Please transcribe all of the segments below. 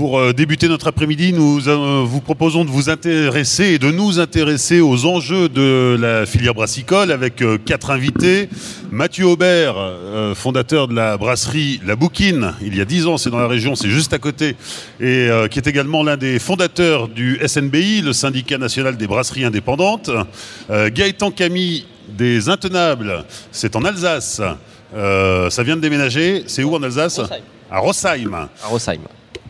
Pour euh, débuter notre après-midi, nous euh, vous proposons de vous intéresser et de nous intéresser aux enjeux de la filière brassicole avec euh, quatre invités. Mathieu Aubert, fondateur de la brasserie La Bouquine, il y a dix ans, c'est dans la région, c'est juste à côté, et qui est également l'un des fondateurs du SNBI, le syndicat national des brasseries indépendantes. Gaëtan Camille des Intenables, c'est en Alsace. ça vient de déménager, c'est où en Alsace? À Rossheim. À Rossheim.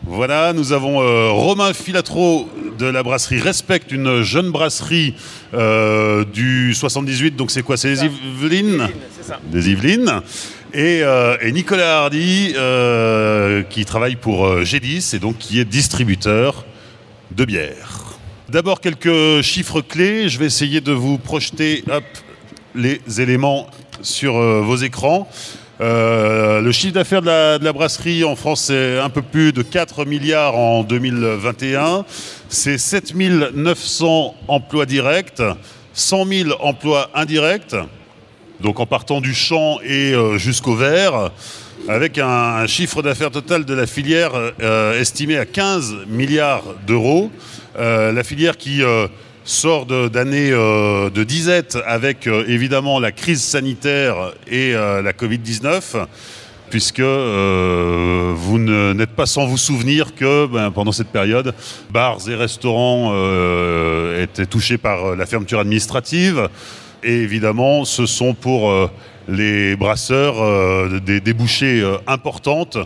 Voilà, nous avons euh, Romain Filatro de la brasserie Respect, une jeune brasserie euh, du 78, donc c'est quoi? C'est les Yvelines? Des Yvelines. Et, euh, et, Nicolas Hardy, qui travaille pour G10 et donc qui est distributeur de bière. D'abord quelques chiffres clés, je vais essayer de vous projeter les éléments sur vos écrans. Euh, le chiffre d'affaires de la, brasserie en France, c'est un peu plus de 4 milliards en 2021. C'est 7 900 emplois directs, 100 000 emplois indirects, donc en partant du champ et euh, jusqu'au verre, avec un, chiffre d'affaires total de la filière euh, estimé à 15 milliards d'euros. La filière qui sort d'années euh, de disette avec euh, évidemment la crise sanitaire et euh, la Covid-19 puisque vous n'êtes pas sans vous souvenir que ben, pendant cette période, bars et restaurants étaient touchés par la fermeture administrative. Et évidemment, ce sont pour les brasseurs des débouchés importantes,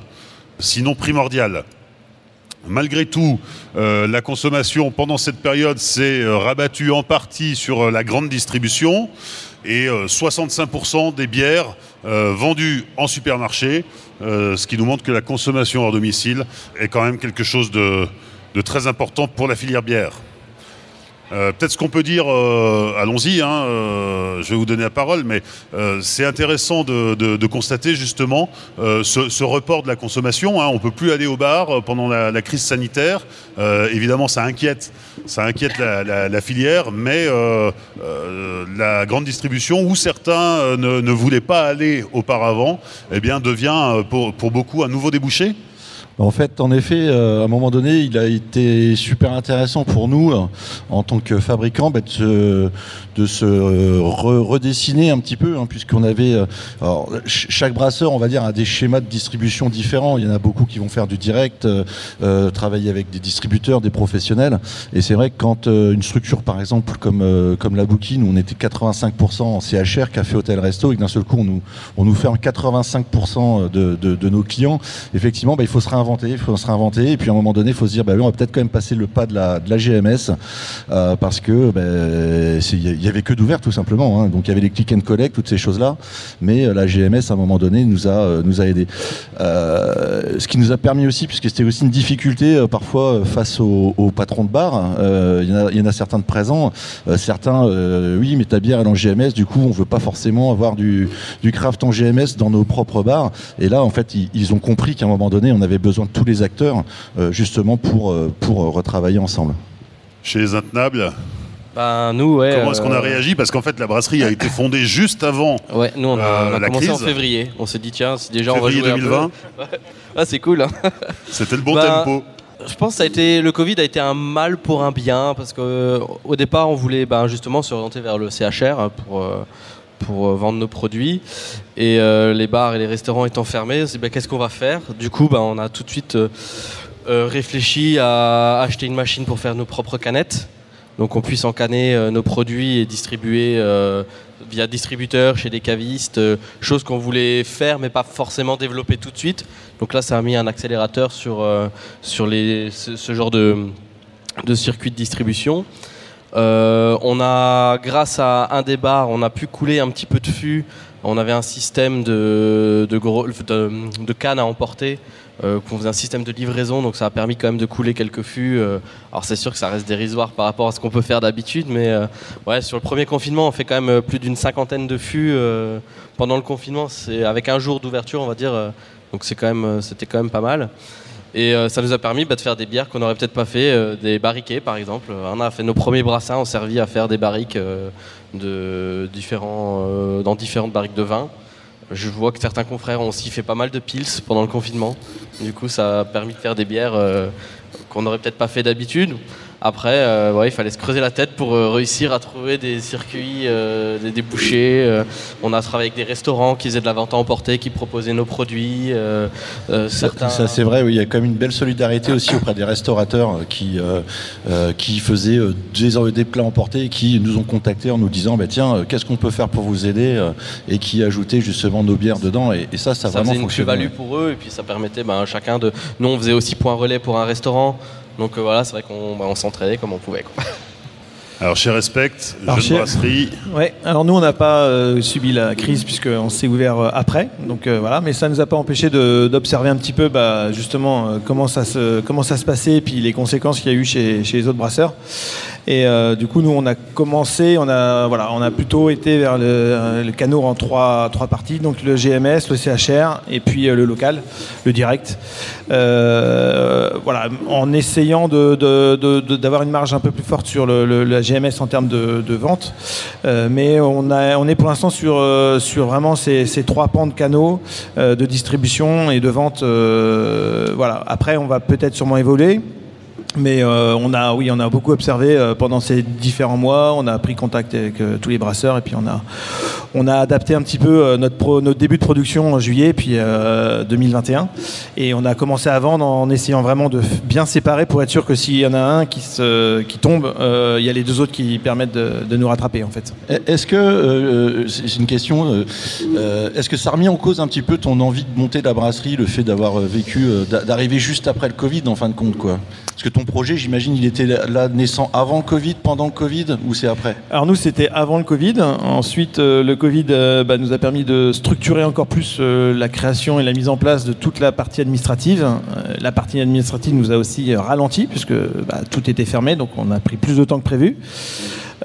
sinon primordiales. Malgré tout, euh, la consommation pendant cette période s'est euh, rabattue en partie sur euh, la grande distribution et 65% des bières vendues en supermarché, ce qui nous montre que la consommation hors domicile est quand même quelque chose de très important pour la filière bière. Euh, peut-être ce qu'on peut dire, euh, allons-y, hein, euh, je vais vous donner la parole, mais c'est intéressant de, constater justement ce, report de la consommation. Hein. on ne peut plus aller au bar pendant la, crise sanitaire. évidemment, ça inquiète, ça inquiète la, filière, mais la grande distribution, où certains ne, voulaient pas aller auparavant, eh bien, devient pour, pour beaucoup un nouveau débouché. En fait, en effet, euh, à un moment donné, il a été super intéressant pour nous, euh, en tant que fabricants, bah, de se, euh, redessiner un petit peu, hein, puisqu'on avait... alors, chaque brasseur, on va dire, a des schémas de distribution différents. Il y en a beaucoup qui vont faire du direct, travailler avec des distributeurs, des professionnels. Et c'est vrai que quand une structure, par exemple, comme, la Bouquine, où on était 85% en CHR, café, hôtel, resto, et que d'un seul coup, on nous, on nous ferme 85% de, nos clients, effectivement, bah, il faut se il faut se réinventer. Et puis à un moment donné, il faut se dire, bah, on va peut-être quand même passer le pas de la, GMS euh, parce que bah, il y avait que d'ouvert tout simplement. Hein. Donc il y avait les click and collect, toutes ces choses-là. Mais euh, la GMS à un moment donné nous a euh, nous aidé. ce qui nous a permis aussi, puisque c'était aussi une difficulté parfois face aux, patrons de bar. Il y, en a certains de présents, certains, oui, mais ta bière est en GMS. Du coup, on veut pas forcément avoir du, craft en GMS dans nos propres bars. Et là, en fait, ils ont compris qu'à un moment donné, on avait besoin de tous les acteurs euh, justement pour, euh, pour retravailler ensemble. Chez les Intenables ben, nous, ouais, Comment est-ce qu'on a euh, réagi? Parce qu'en fait, la brasserie a été fondée juste avant ouais, nous, on a, commencé en février. On s'est dit, tiens, si déjà on va jouer 2020 ah, c'est cool. Hein. C'était le bon ben, tempo. Je pense que ça a été, le Covid a été un mal pour un bien, parce qu'au départ, on voulait ben, justement s'orienter vers le CHR pour pour euh, vendre nos produits. Et euh, les bars et les restaurants étant fermés, ben, qu'est-ce qu'on va faire? Du coup, ben, on a tout de suite euh, réfléchi à acheter une machine pour faire nos propres canettes. Donc on puisse encanner nos produits et distribuer via distributeur chez des cavistes, chose qu'on voulait faire mais pas forcément développer tout de suite. Donc là, ça a mis un accélérateur sur, sur les, ce, genre de, de circuit de distribution. Euh, on a, grâce à un des bars, on a pu couler un petit peu de fût. On avait un système de, de, cannes à emporter. Euh, faisait un système de livraison, donc ça a permis quand même de couler quelques fûts. Euh. alors c'est sûr que ça reste dérisoire par rapport à ce qu'on peut faire d'habitude, mais ouais, sur le premier confinement, on fait quand même plus d'une cinquantaine de fûts pendant le confinement. C'est avec un jour d'ouverture, on va dire. donc c'est quand c'était quand même pas mal. Et euh, ça nous a permis bah, de faire des bières qu'on n'aurait peut-être pas fait, euh, des barriquets par exemple. On a fait nos premiers brassins, ont servi à faire des barriques euh, dans différentes barriques de vin. Je vois que certains confrères ont aussi fait pas mal de pils pendant le confinement. Du coup, ça a permis de faire des bières qu'on n'aurait peut-être pas fait d'habitude. Après, euh, il fallait se creuser la tête pour euh, réussir à trouver des circuits, euh, des débouchés. on a travaillé avec des restaurants qui faisaient de la vente à emporter, qui proposaient nos produits. certains... Ça, c'est vrai, oui, il y a quand même une belle solidarité aussi auprès des restaurateurs qui, qui faisaient des, des, plats emportés et qui nous ont contactés en nous disant bah, tiens, qu'est-ce qu'on peut faire pour vous aider et qui ajoutaient justement nos bières dedans. Et, ça, ça, ça vraiment faisait une plus-value pour eux et puis ça permettait ben, chacun de. Nous, on faisait aussi point relais pour un restaurant. Donc euh, voilà, c'est vrai qu'on bah, s'entraînait comme on pouvait. Alors chez Respect, jeune brasserie. Ouais. Alors nous on n'a pas euh, subi la crise puisqu'on s'est ouvert euh, après, donc voilà. Mais ça ne nous a pas empêché d'observer un petit peu, bah, justement comment ça se comment ça se passait et puis les conséquences qu'il y a eu chez, chez les autres brasseurs. Et euh, du coup, nous, on a commencé, on a, voilà, on a plutôt été vers le, le canot en trois, trois parties, donc le GMS, le CHR et puis euh, le local, le direct. Euh, voilà, en essayant d'avoir une marge un peu plus forte sur le, GMS en termes de, vente. mais on, a, on est pour l'instant sur, sur vraiment ces, ces, trois pans de canaux de distribution et de vente. voilà. Après, on va peut-être sûrement évoluer. Mais euh, on a, oui, on a beaucoup observé euh, pendant ces différents mois. On a pris contact avec euh, tous les brasseurs et puis on a, on a adapté un petit peu notre, notre début de production en juillet puis 2021 et on a commencé à vendre en essayant vraiment de bien séparer pour être sûr que s'il y en a un qui, qui tombe, il y a les deux autres qui permettent de, nous rattraper en fait. Est-ce que c'est une question Est-ce que ça a remis en cause un petit peu ton envie de monter la brasserie, le fait d'avoir vécu, d'arriver juste après le Covid en fin de compte quoi? Parce que projet, j'imagine, il était là naissant avant le Covid, pendant le Covid, ou c'est après Alors nous, c'était avant le Covid. Ensuite, euh, le Covid euh, bah, nous a permis de structurer encore plus euh, la création et la mise en place de toute la partie administrative. la partie administrative nous a aussi ralenti, puisque bah, tout était fermé, donc on a pris plus de temps que prévu.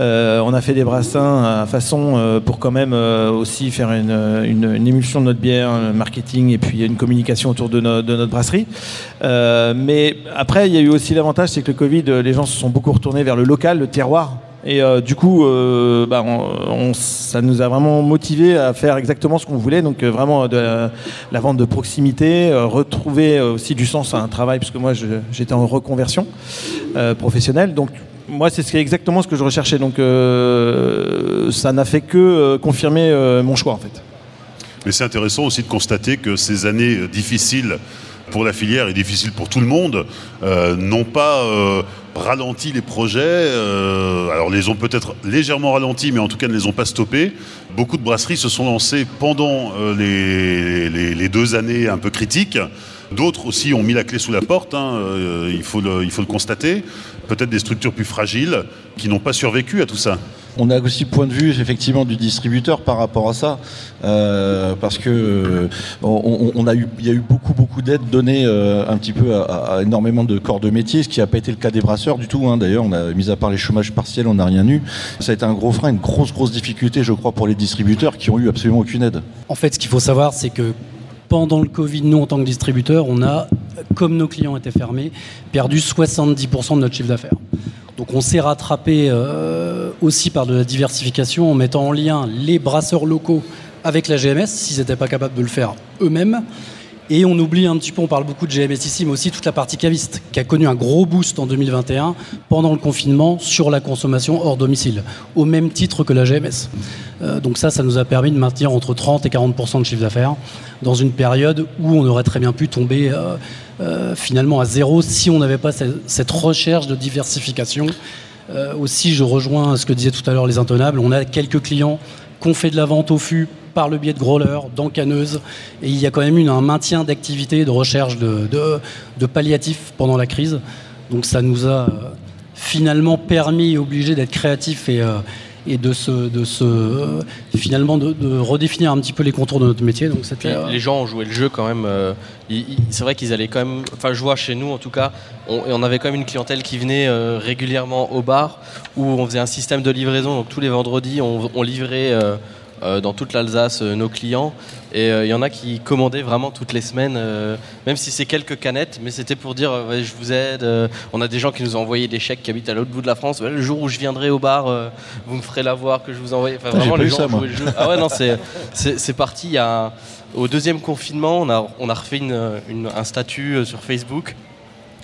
Euh, on a fait des brassins à façon euh, pour quand même euh, aussi faire une, émulsion de notre bière, un marketing et puis une communication autour de, notre brasserie. mais après, il y a eu aussi l'avantage, c'est que le Covid, les gens se sont beaucoup retournés vers le local, le terroir. Et du coup, bah, ça nous a vraiment motivé à faire exactement ce qu'on voulait. Donc vraiment de la, vente de proximité, retrouver aussi du sens à un travail, puisque moi j'étais en reconversion professionnelle. Donc moi, c'est exactement ce que je recherchais. Donc, euh, ça n'a fait que euh, confirmer euh, mon choix, en fait. Mais c'est intéressant aussi de constater que ces années difficiles pour la filière et difficiles pour tout le monde n'ont pas ralenti les projets. alors, les ont peut-être légèrement ralentis, mais en tout cas ne les ont pas stoppés. Beaucoup de brasseries se sont lancées pendant les, les, deux années un peu critiques. D'autres aussi ont mis la clé sous la porte, hein, il, faut le, il faut le constater peut-être des structures plus fragiles qui n'ont pas survécu à tout ça. On a aussi le point de vue effectivement du distributeur par rapport à ça, euh, parce que euh, on, a eu, il y a eu beaucoup beaucoup d'aides données euh, un petit peu à, énormément de corps de métier, ce qui n'a pas été le cas des brasseurs du tout. Hein. D'ailleurs, on a mis à part les chômages partiels, on n'a rien eu. Ça a été un gros frein, une grosse grosse difficulté, je crois, pour les distributeurs qui ont eu absolument aucune aide. En fait, ce qu'il faut savoir, c'est que pendant le Covid, nous, en tant que distributeur, on a, comme nos clients étaient fermés, perdu 70% de notre chiffre d'affaires. Donc on s'est rattrapé euh, aussi par de la diversification en mettant en lien les brasseurs locaux avec la GMS, s'ils n'étaient pas capables de le faire eux-mêmes. Et on oublie un petit peu, on parle beaucoup de GMS ici, mais aussi toute la partie caviste, qui a connu un gros boost en 2021 pendant le confinement sur la consommation hors domicile, au même titre que la GMS. Euh, donc ça, ça nous a permis de maintenir entre 30 et 40% de chiffre d'affaires dans une période où on aurait très bien pu tomber euh, euh, finalement à zéro si on n'avait pas cette recherche de diversification. aussi, je rejoins ce que disaient tout à l'heure les intenables. On a quelques clients qui ont fait de la vente au fût par le biais de growlers, d'encaneuses. Et il y a quand même eu un maintien d'activité, de recherche de, de, palliatifs pendant la crise. Donc ça nous a euh, finalement permis et obligé d'être créatifs et, euh, et de se, de se euh, finalement de, redéfinir un petit peu les contours de notre métier. Donc les gens ont joué le jeu quand même. c'est vrai qu'ils allaient quand même. Enfin, je vois chez nous en tout cas, on, on avait quand même une clientèle qui venait régulièrement au bar où on faisait un système de livraison. Donc tous les vendredis, on, on livrait dans toute l'Alsace nos clients. Et il y en a qui commandaient vraiment toutes les semaines, même si c'est quelques canettes, mais c'était pour dire je vous aide. on a des gens qui nous ont envoyé des chèques qui habitent à l'autre bout de la France. le jour où je viendrai au bar, vous me ferez la voir que je vous envoie. Enfin, vraiment, les gens ça, le jeu. Ah ouais, non, c'est parti. Il y a, au deuxième confinement, on a, on a refait une, un statut sur Facebook.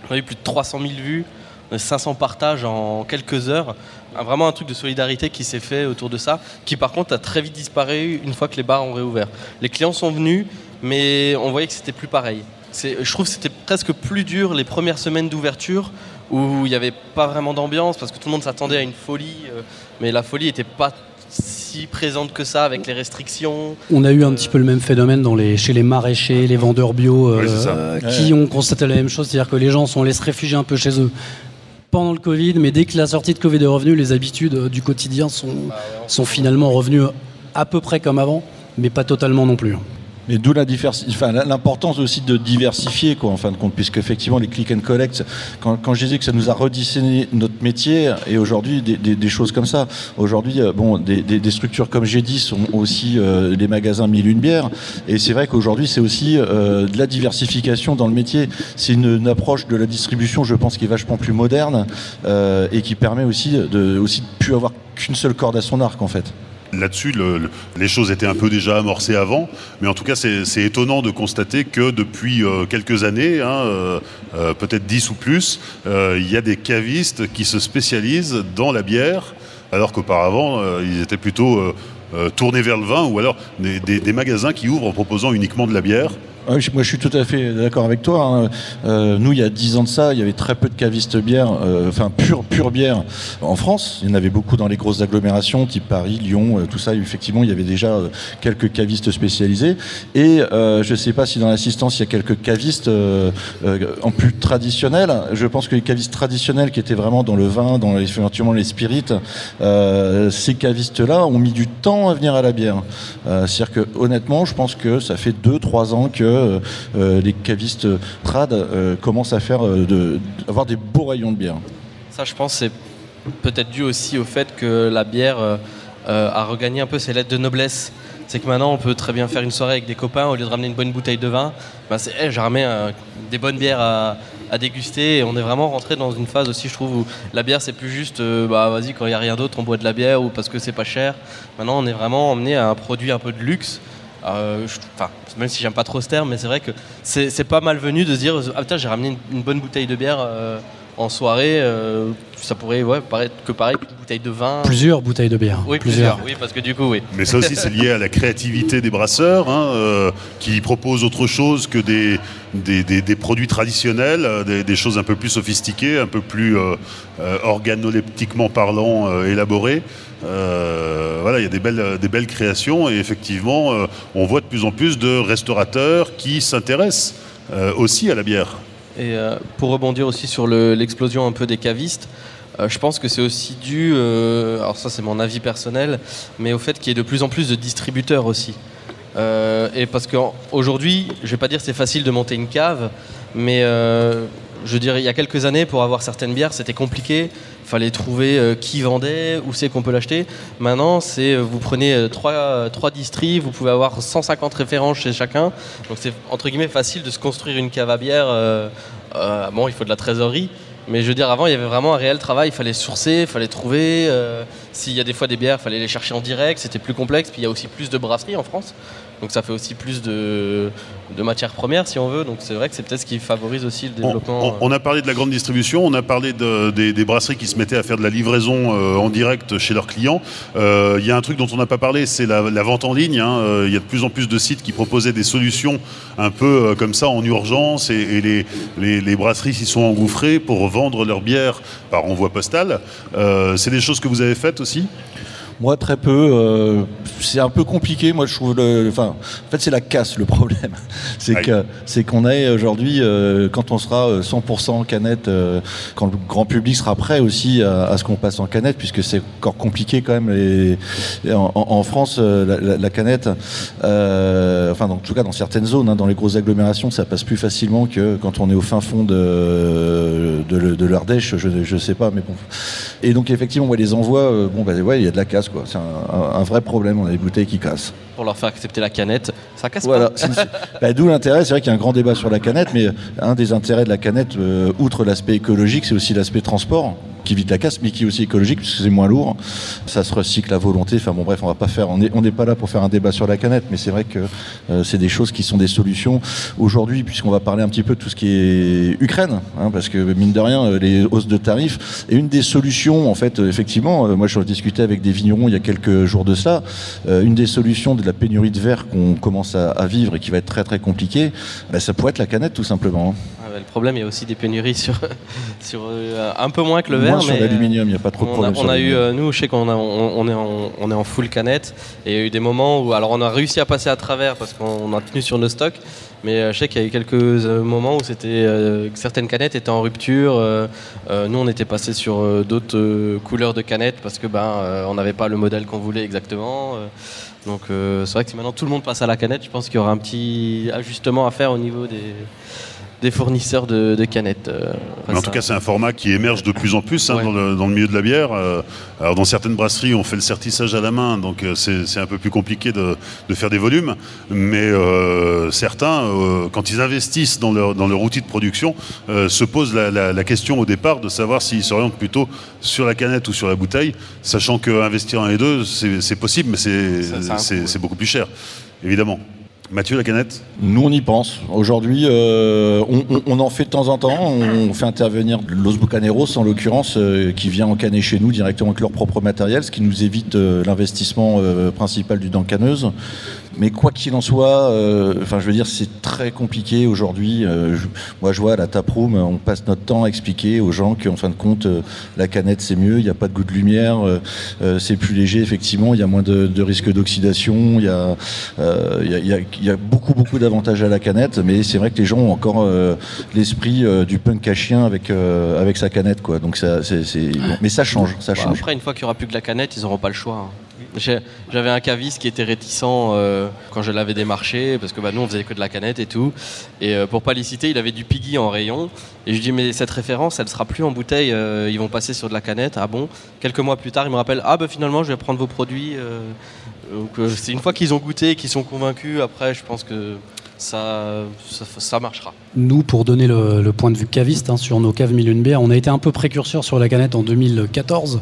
On a eu plus de 300 000 vues. 500 partages en quelques heures. Vraiment un truc de solidarité qui s'est fait autour de ça, qui par contre a très vite disparu une fois que les bars ont réouvert. Les clients sont venus, mais on voyait que c'était plus pareil. Je trouve que c'était presque plus dur les premières semaines d'ouverture où il n'y avait pas vraiment d'ambiance parce que tout le monde s'attendait à une folie, euh, mais la folie n'était pas si présente que ça avec les restrictions. On a eu un petit peu le même phénomène dans les, chez les maraîchers, les vendeurs bio, euh, qui ont constaté la même chose, c'est-à-dire que les gens sont allés se réfugier un peu chez eux pendant le Covid, mais dès que la sortie de Covid est revenue, les habitudes euh, du quotidien sont, sont finalement revenues à peu près comme avant, mais pas totalement non plus. Mais d'où l'importance aussi de diversifier, quoi, en fin de compte, puisque effectivement les click and collect, quand, quand je disais que ça nous a redessiné notre métier, et aujourd'hui des, choses comme ça. Aujourd'hui, euh, bon, des, structures comme j'ai dit sont aussi euh, des magasins mille une bière, et c'est vrai qu'aujourd'hui c'est aussi euh, de la diversification dans le métier. C'est une, approche de la distribution, je pense, qui est vachement plus moderne et qui permet aussi de aussi de plus avoir qu'une seule corde à son arc, en fait là-dessus, les choses étaient un peu déjà amorcées avant, mais en tout cas, c'est étonnant de constater que depuis euh, quelques années, hein, euh, euh, peut-être 10 ou plus, il y a des cavistes qui se spécialisent dans la bière, alors qu'auparavant, ils étaient plutôt tournés vers le vin, ou alors des magasins qui ouvrent en proposant uniquement de la bière. Ah moi, je suis tout à fait d'accord avec toi. Hein. Euh, nous, il y a dix ans de ça, il y avait très peu de cavistes bière, euh, enfin pure, pure bière en France. Il y en avait beaucoup dans les grosses agglomérations, type Paris, Lyon, euh, tout ça. Effectivement, il y avait déjà quelques cavistes spécialisés. Et je ne sais pas si dans l'assistance, il y a quelques cavistes en plus traditionnels. Je pense que les cavistes traditionnels qui étaient vraiment dans le vin, dans les, les spirites, ces cavistes-là ont mis du temps à venir à la bière. C'est-à-dire que honnêtement, je pense que ça fait deux, trois ans que euh, euh, les cavistes trad euh, commencent à faire avoir des beaux rayons de bière. Ça, je pense, c'est peut-être dû aussi au fait que la bière a regagné un peu ses lettres de noblesse c'est que maintenant on peut très bien faire une soirée avec des copains au lieu de ramener une bonne bouteille de vin. Ben c'est, j'ai ramené des bonnes bières à, déguster et on est vraiment rentré dans une phase aussi, je trouve, où la bière c'est plus juste, bah vas-y, quand il n'y a rien d'autre, on boit de la bière ou parce que c'est pas cher. Maintenant on est vraiment emmené à un produit un peu de luxe euh, même si j'aime pas trop ce terme, mais c'est vrai que c'est pas mal venu de se dire Ah putain, j'ai ramené une, bonne bouteille de bière euh, en soirée. Euh, ça pourrait ouais, paraître que pareil, une bouteille de vin. Plusieurs bouteilles de bière. Oui, plusieurs. Oui, parce que du coup, oui. Mais ça aussi, c'est lié à la créativité des brasseurs hein, qui proposent autre chose que des, des, produits traditionnels, des, choses un peu plus sophistiquées, un peu plus organoleptiquement parlant élaborées. Euh, voilà, il y a des belles, des belles créations et effectivement, euh, on voit de plus en plus de restaurateurs qui s'intéressent euh, aussi à la bière. Et pour rebondir aussi sur l'explosion un peu des cavistes, je pense que c'est aussi dû, alors ça c'est mon avis personnel, mais au fait qu'il y ait de plus en plus de distributeurs aussi. et parce qu'aujourd'hui, je vais pas dire c'est facile de monter une cave, mais je dire, il y a quelques années, pour avoir certaines bières, c'était compliqué fallait trouver euh, qui vendait, où c'est qu'on peut l'acheter. Maintenant, c'est euh, vous prenez euh, trois, trois distries, vous pouvez avoir 150 références chez chacun. Donc c'est entre guillemets facile de se construire une cave à bière. bon, il faut de la trésorerie. Mais je veux dire, avant, il y avait vraiment un réel travail. Il fallait sourcer, il fallait trouver. S'il y a des fois des bières, il fallait les chercher en direct. C'était plus complexe. Puis il y a aussi plus de brasseries en France. Donc ça fait aussi plus de, de matières premières si on veut. Donc c'est vrai que c'est peut-être ce qui favorise aussi le développement. On, a parlé de la grande distribution, on a parlé des, brasseries qui se mettaient à faire de la livraison euh, en direct chez leurs clients. Euh, il y a un truc dont on n'a pas parlé, c'est la, vente en ligne. Hein. Euh, il y a de plus en plus de sites qui proposaient des solutions un peu comme ça en urgence et, les, les, brasseries s'y sont engouffrées pour vendre leur bière par envoi postal. c'est des choses que vous avez faites aussi? Moi, très peu. Euh, c'est un peu compliqué. Moi, je trouve. Le, enfin, en fait, c'est la casse le problème. C'est que c'est qu'on est aujourd'hui, euh, quand on sera 100% en canette, euh, quand le grand public sera prêt aussi à, ce qu'on passe en canette, puisque c'est encore compliqué quand même. Les, en, France, la, canette, enfin, en tout cas, dans certaines zones, hein, dans les grosses agglomérations, ça passe plus facilement que quand on est au fin fond de, de, l'Ardèche, je ne sais pas, mais bon. Et donc effectivement, les envois, bon, bah, ouais, il y a de la casse, quoi. C'est un, vrai problème, on a des bouteilles qui cassent. Pour leur faire accepter la canette, ça casse voilà. pas. Bah, d'où l'intérêt, c'est vrai qu'il y a un grand débat sur la canette, mais un des intérêts de la canette, outre l'aspect écologique, c'est aussi l'aspect transport qui vite la casse, mais qui est aussi écologique puisque c'est moins lourd. Ça se recycle à volonté. Enfin bon, bref, on va pas faire. On n'est on pas là pour faire un débat sur la canette, mais c'est vrai que euh, c'est des choses qui sont des solutions aujourd'hui, puisqu'on va parler un petit peu de tout ce qui est Ukraine, hein, parce que mine de rien, euh, les hausses de tarifs et une des solutions, en fait, euh, effectivement, moi je discutais avec des vignerons il y a quelques jours de cela, une des solutions de la pénurie de verre qu'on commence à, vivre et qui va être très très compliquée, bah, ça pourrait être la canette tout simplement. Hein le problème, il y a aussi des pénuries sur, sur euh, un peu moins que le verre. Moins sur l'aluminium, il n'y a pas trop de problème. On a, eu, euh, nous, je sais qu'on on, est en, on est en full canette et il y a eu des moments où, alors on a réussi à passer à travers parce qu'on a tenu sur nos stocks, mais euh, je sais qu'il y a eu quelques moments où c'était certaines canettes étaient en rupture. nous, on était passé sur d'autres couleurs de canettes parce que ben on n'avait pas le modèle qu'on voulait exactement. donc c'est vrai que si maintenant tout le monde passe à la canette, je pense qu'il y aura un petit ajustement à faire au niveau des des fournisseurs de, canettes. Euh, en tout cas, c'est un format qui émerge de plus en plus hein, dans, le, milieu de la bière. Euh, alors, dans certaines brasseries, on fait le sertissage à la main, donc euh, c'est un peu plus compliqué de, faire des volumes. Mais certains, quand ils investissent dans leur, dans leur outil de production, se posent la, question au départ de savoir s'ils s'orientent plutôt sur la canette ou sur la bouteille, sachant qu'investir en les deux, c'est possible, mais c'est beaucoup plus cher, évidemment. Mathieu, la canette Nous, on y pense. Aujourd'hui, euh, on, en fait de temps en temps. On fait intervenir Los Bucaneros, en l'occurrence, euh, qui vient encanner chez nous directement avec leur propre matériel, ce qui nous évite euh, l'investissement principal du canneuse. Mais quoi qu'il en soit, euh, enfin, je veux dire, c'est très compliqué aujourd'hui. Euh, moi, je vois à la taproom, on passe notre temps à expliquer aux gens qu'en fin de compte, euh, la canette c'est mieux, il n'y a pas de goût de lumière, c'est plus léger, effectivement, il y a moins de, de risque d'oxydation, il y, y, y, a beaucoup, beaucoup d'avantages à la canette, mais c'est vrai que les gens ont encore l'esprit du punk à chien avec, avec sa canette, quoi. Donc, ça, c'est, mais ça change, ça change. Après, une fois qu'il n'y aura plus que la canette, ils n'auront pas le choix. Hein. J'avais un caviste qui était réticent euh, quand je l'avais démarché, parce que bah, nous on faisait que de la canette et tout. Et euh, pour pas les citer, il avait du Piggy en rayon. Et je lui dis, mais cette référence, elle sera plus en bouteille, euh, ils vont passer sur de la canette. Ah bon? Quelques mois plus tard, il me rappelle, ah bah finalement, je vais prendre vos produits. c'est une fois qu'ils ont goûté, qu'ils sont convaincus, après, je pense que ça, ça, marchera. Nous, pour donner le, point de vue caviste hein, sur nos caves bières, on a été un peu précurseur sur la canette en 2014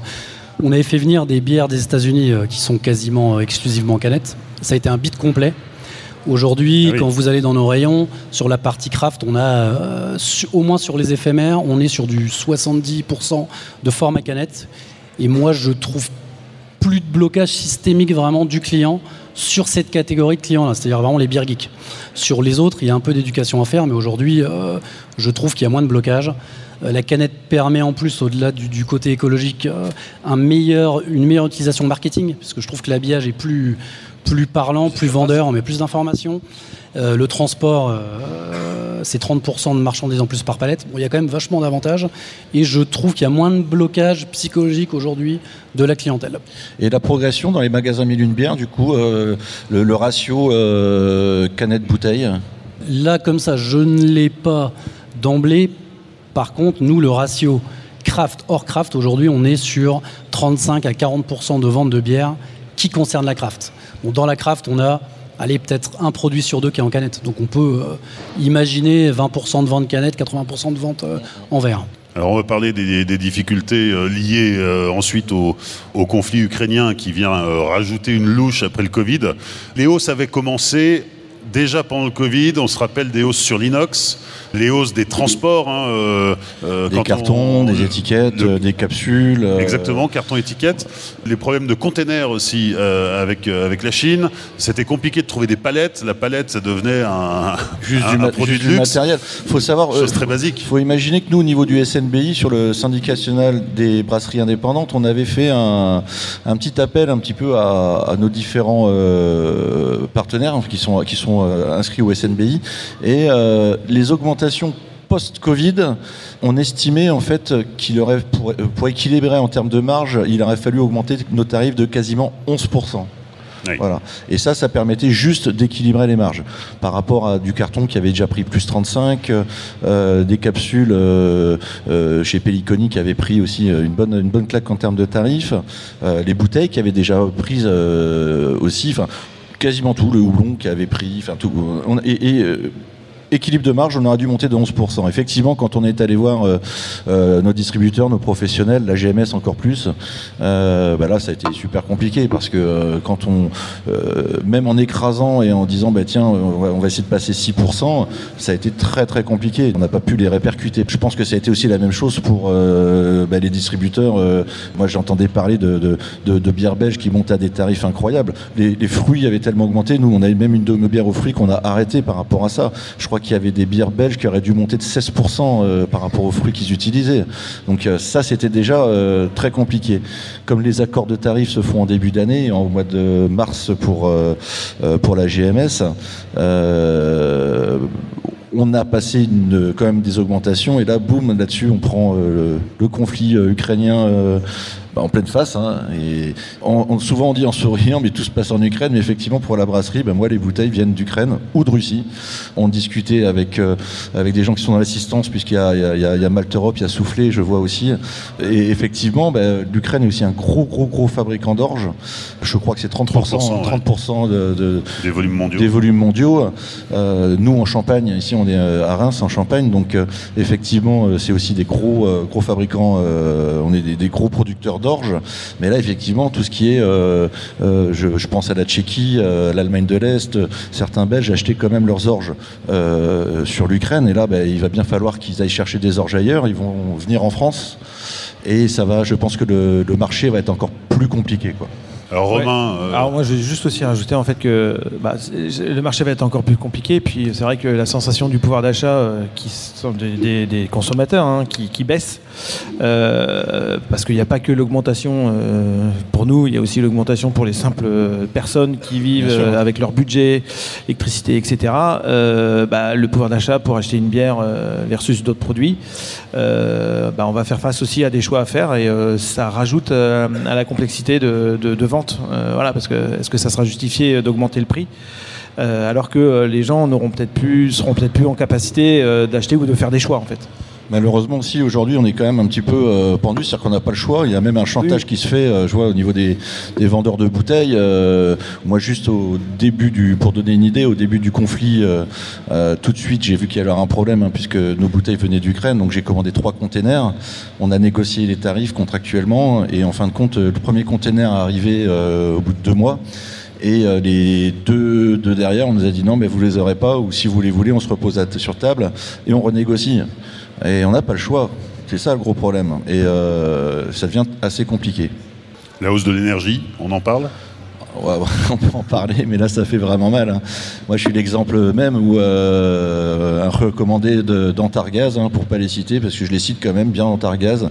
on avait fait venir des bières des États-Unis euh, qui sont quasiment euh, exclusivement canettes. Ça a été un bit complet. Aujourd'hui, ah quand vous allez dans nos rayons, sur la partie craft, on a, euh, au moins sur les éphémères, on est sur du 70% de format canette. Et moi, je trouve plus de blocage systémique vraiment du client sur cette catégorie de clients-là, c'est-à-dire vraiment les bières geeks. Sur les autres, il y a un peu d'éducation à faire, mais aujourd'hui, je trouve qu'il y a moins de blocage. Euh, la canette permet en plus, au-delà du, côté écologique, euh, un meilleur, une meilleure utilisation marketing, parce que je trouve que l'habillage est plus, plus parlant, plus vendeur, on met plus d'informations. Euh, le transport, c'est 30% de marchandises en plus par palette. il y a quand même vachement d'avantages. Et je trouve qu'il y a moins de blocage psychologique aujourd'hui de la clientèle. Et la progression dans les magasins mille une bière, du coup, le, le, ratio canette-bouteille? Là, comme ça, je ne l'ai pas d'emblée par contre, nous, le ratio craft hors craft, aujourd'hui, on est sur 35 à 40% de vente de bière qui concerne la craft. dans la craft, on a allez, peut-être un produit sur deux qui est en canette. Donc on peut euh, imaginer 20% de vente canette, 80% de vente euh, en verre. Alors on va parler des, difficultés euh, liées ensuite au, conflit ukrainien qui vient rajouter une louche après le Covid. Les hausses avaient commencé déjà pendant le Covid, on se rappelle des hausses sur l'inox, les hausses des transports. Hein, euh, euh, des cartons, des étiquettes, des capsules. Euh, Exactement, cartons, étiquettes. Les problèmes de containers aussi avec, avec la Chine. C'était compliqué de trouver des palettes. La palette, ça devenait un, juste du, produit de luxe. matériel. faut savoir. Chose très basique. Il faut imaginer que nous, au niveau du SNBI, sur le syndicat national des brasseries indépendantes, on avait fait un, un petit appel un petit peu à, à nos différents partenaires qui sont, qui sont inscrits au SNBI. Et les augmentations post-Covid, on estimait en fait qu'il aurait, pour, équilibrer en termes de marge, il aurait fallu augmenter nos tarifs de quasiment 11%. Voilà. Et ça, ça permettait juste d'équilibrer les marges par rapport à du carton qui avait déjà pris plus 35, euh, des capsules euh, euh, chez Pelliconi qui avaient pris aussi une bonne, une bonne claque en termes de tarifs, les bouteilles qui avaient déjà pris aussi, enfin quasiment tout, le houblon qui avait pris, enfin tout. et, et équilibre de marge, on aurait dû monter de 11%. Effectivement, quand on est allé voir euh, euh, nos distributeurs, nos professionnels, la GMS encore plus, euh, bah là, ça a été super compliqué parce que quand on, même en écrasant et en disant, bah, tiens, on va, essayer de passer 6%, ça a été très très compliqué. On n'a pas pu les répercuter. Je pense que ça a été aussi la même chose pour bah, les distributeurs. moi, j'entendais parler de, bières belges qui montaient à des tarifs incroyables. Les, fruits avaient tellement augmenté. Nous, on avait même une de nos bières aux fruits qu'on a arrêté par rapport à ça. Je crois qu'il y avait des bières belges qui auraient dû monter de 16% euh, par rapport aux fruits qu'ils utilisaient. Donc euh, ça, c'était déjà euh, très compliqué. Comme les accords de tarifs se font en début d'année, en mois de mars pour, pour la GMS, on a passé quand même des augmentations et là, boum, là-dessus, on prend le, conflit ukrainien bah, en pleine face. Hein, et souvent on dit en souriant, mais tout se passe en Ukraine. Mais effectivement, pour la brasserie, bah, moi, les bouteilles viennent d'Ukraine ou de Russie. On discutait avec, euh, avec des gens qui sont dans l'assistance, puisqu'il y a, il y, a, il y a Malte Europe, il y a Soufflé, je vois aussi. Et effectivement, bah, l'Ukraine est aussi un gros, gros, gros fabricant d'orge. Je crois que c'est 30%, 30%, de, des volumes mondiaux. Des volumes mondiaux. Euh, nous, en Champagne, ici, on est euh, à Reims, en Champagne. Donc, effectivement, c'est aussi des gros, gros fabricants. on est des, des gros producteurs d'orge. Mais là, effectivement, tout ce qui est, euh, euh, je, pense à la Tchéquie, euh, l'Allemagne de l'Est, certains Belges achetaient quand même leurs orges sur l'Ukraine. Et là, ben, il va bien falloir qu'ils aillent chercher des orges ailleurs. Ils vont venir en France. Et ça va, je pense que le, le marché va être encore plus compliqué. Quoi. Alors Romain. Euh, Alors moi je vais juste aussi rajouter en fait que bah, le marché va être encore plus compliqué. Puis c'est vrai que la sensation du pouvoir d'achat euh, qui sont des, consommateurs hein, qui, qui, baisse euh, parce qu'il n'y a pas que l'augmentation pour nous, il y a aussi l'augmentation pour les simples personnes qui vivent avec leur budget, électricité, etc. Bah, le pouvoir d'achat pour acheter une bière versus d'autres produits, bah, on va faire face aussi à des choix à faire et ça rajoute à la complexité de, de, de euh, voilà, parce que est-ce que ça sera justifié d'augmenter le prix? Euh, alors que euh, les gens n'auront peut-être plus, seront peut-être plus en capacité d'acheter ou de faire des choix en fait. Malheureusement aussi aujourd'hui on est quand même un petit peu pendu, c'est-à-dire qu'on n'a pas le choix. Il y a même un chantage qui se fait, je vois au niveau des, vendeurs de bouteilles. moi juste au début du, pour donner une idée, au début du conflit, tout de suite j'ai vu qu'il y avait un problème hein, puisque nos bouteilles venaient d'Ukraine, donc j'ai commandé trois containers. On a négocié les tarifs contractuellement et en fin de compte le premier container est arrivé au bout de deux mois. Et les deux, deux, derrière, on nous a dit non, mais vous les aurez pas, ou si vous les voulez, on se repose sur table et on renégocie. Et on n'a pas le choix. C'est ça le gros problème. Et euh, ça devient assez compliqué. La hausse de l'énergie, on en parle? on peut en parler, mais là ça fait vraiment mal. Hein. Moi je suis l'exemple même où euh, un recommandé d'Antargaz, hein, pour pas les citer, parce que je les cite quand même bien Antargaz,